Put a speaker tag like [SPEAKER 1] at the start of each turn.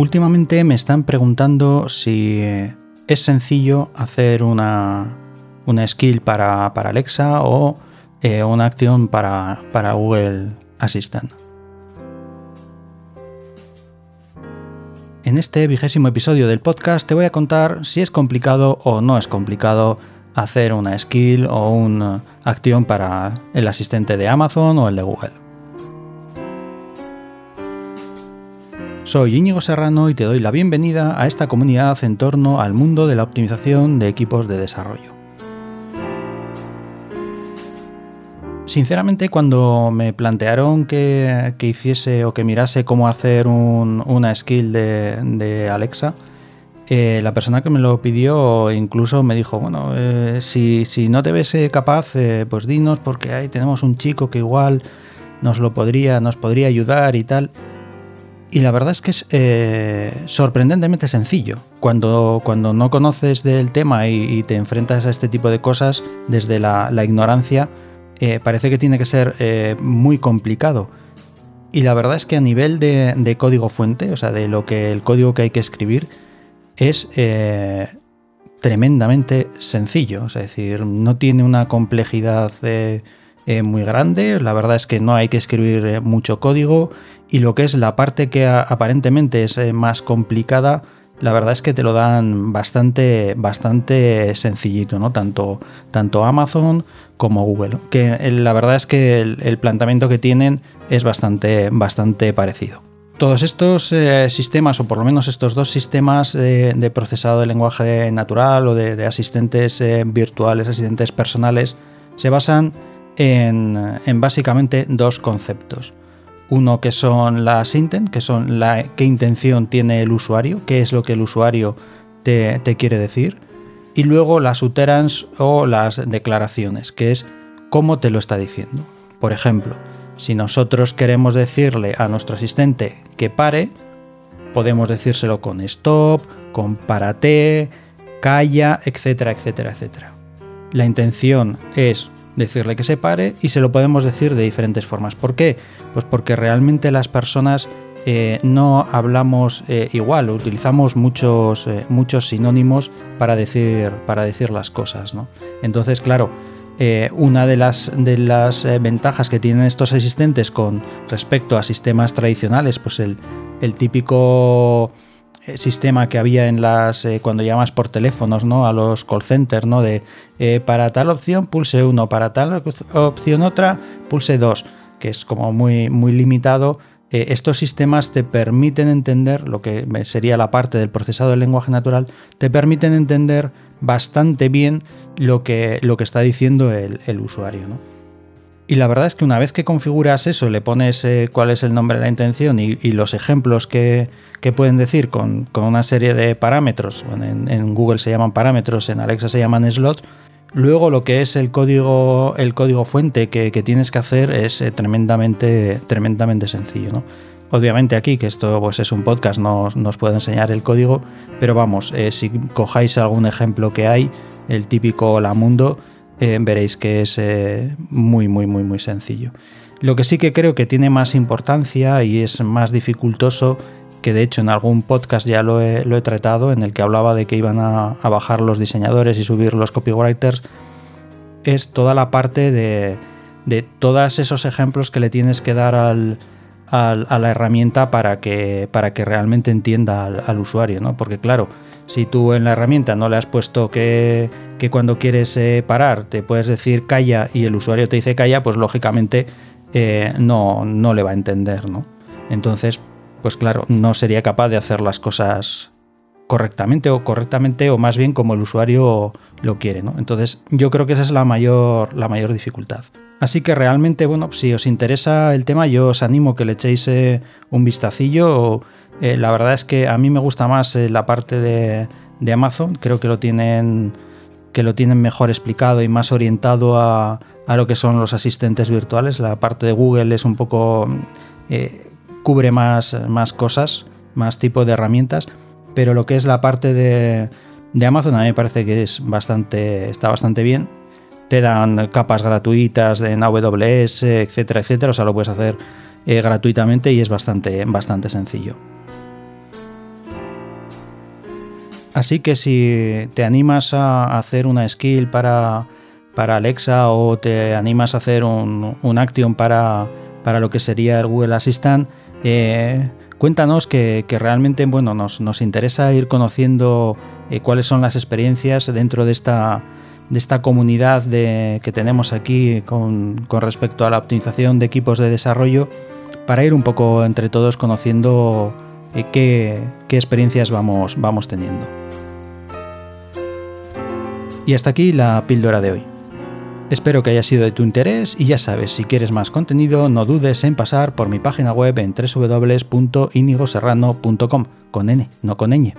[SPEAKER 1] Últimamente me están preguntando si es sencillo hacer una, skill para, Alexa o eh, una acción para, para Google Assistant. En este vigésimo episodio del podcast te voy a contar si es complicado o no es complicado hacer una skill o una acción para el asistente de Amazon o el de Google. Soy Íñigo Serrano y te doy la bienvenida a esta comunidad en torno al mundo de la optimización de equipos de desarrollo. Sinceramente, cuando me plantearon que, hiciese o que mirase cómo hacer una skill de, Alexa, eh, la persona que me lo pidió incluso me dijo, bueno, eh, si, no te ves eh, capaz, pues dinos porque ahí tenemos un chico que igual nos lo podría, nos podría ayudar y tal. Y la verdad es que es eh, sorprendentemente sencillo. Cuando, cuando no conoces del tema y, te enfrentas a este tipo de cosas desde la, ignorancia, eh, parece que tiene que ser eh, muy complicado. Y la verdad es que a nivel de, código fuente, o sea, de lo que el código que hay que escribir, es tremendamente sencillo. es decir, no tiene una complejidad muy grande. La verdad es que no hay que escribir mucho código y lo que es la parte que aparentemente es eh, más complicada, la verdad es que te lo dan bastante, bastante sencillito, ¿no? Tanto, tanto Amazon como Google. Que eh, la verdad es que el, planteamiento que tienen es bastante, bastante parecido. Todos estos eh, sistemas, o por lo menos estos dos sistemas de procesado de lenguaje natural o de, asistentes virtuales, asistentes personales, se basan en, en básicamente dos conceptos. Uno que son las intent, que son la, qué intención tiene el usuario, qué es lo que el usuario te, quiere decir. Y luego las utterance o las declaraciones, que es cómo te lo está diciendo. Por ejemplo, si nosotros queremos decirle a nuestro asistente que pare, podemos decírselo con stop, con párate, calla, etcétera, etcétera, etcétera. La intención es decirle que se pare y se lo podemos decir de diferentes formas. ¿Por qué? Pues porque realmente las personas eh, no hablamos eh, igual, utilizamos muchos, eh, muchos sinónimos para decir, para decir las cosas. Entonces, claro, una de las, de las ventajas que tienen estos asistentes con respecto a sistemas tradicionales, pues el, el típico sistema que había en las eh, cuando llamas por teléfonos no a los call centers no de eh, para tal opción pulse uno para tal opción otra pulse dos que es como muy muy limitado. Estos sistemas te permiten entender lo que sería la parte del procesado del lenguaje natural te permiten entender bastante bien lo que lo que está diciendo el, el usuario ¿no? Y la verdad es que una vez que configuras eso, le pones eh, cuál es el nombre de la intención y, los ejemplos que, pueden decir con, una serie de parámetros, en, Google se llaman parámetros, en Alexa se llaman slots, luego lo que es el código, el código fuente que, tienes que hacer es eh, tremendamente, tremendamente sencillo. Obviamente aquí, que esto pues, es un podcast, no nos puede enseñar el código, pero vamos, eh, si cojáis algún ejemplo que hay, el típico La Mundo, eh, veréis que es eh, muy, muy, muy, muy sencillo. Lo que sí que creo que tiene más importancia y es más dificultoso, que de hecho en algún podcast ya lo he, tratado, en el que hablaba de que iban a, bajar los diseñadores y subir los copywriters, es toda la parte de, de todos esos ejemplos que le tienes que dar al, a, la herramienta para que, para que realmente entienda al, usuario, ¿no? Porque claro, si tú en la herramienta no le has puesto que, cuando quieres eh, parar te puedes decir calla y el usuario te dice calla, pues lógicamente eh, no, no le va a entender, ¿no? Entonces, pues claro, no sería capaz de hacer las cosas correctamente o correctamente o más bien como el usuario lo quiere, ¿no? Entonces, yo creo que esa es la mayor, la mayor dificultad. Así que realmente, bueno, si os interesa el tema, yo os animo que le echéis eh, un vistacillo. La verdad es que a mí me gusta más la parte de, Amazon, creo que lo tienen que lo tienen mejor explicado y más orientado a, lo que son los asistentes virtuales. La parte de Google es un poco cubre más, más cosas, más tipo de herramientas, pero lo que es la parte de, de Amazon a mí me parece que es bastante, está bastante bien te dan capas gratuitas en AWS, etcétera, etcétera. O sea, lo puedes hacer eh, gratuitamente y es bastante, bastante sencillo. Así que si te animas a hacer una skill para, para Alexa o te animas a hacer un, un action para, para lo que sería el Google Assistant, eh, cuéntanos que, realmente bueno, nos, nos, interesa ir conociendo eh, cuáles son las experiencias dentro de esta, de esta comunidad de, que tenemos aquí con, con, respecto a la optimización de equipos de desarrollo para ir un poco entre todos conociendo qué, qué, experiencias vamos, vamos teniendo. Y hasta aquí la píldora de hoy. Espero que haya sido de tu interés y ya sabes, si quieres más contenido, no dudes en pasar por mi página web en www.inigoserrano.com, con N, no con ñ.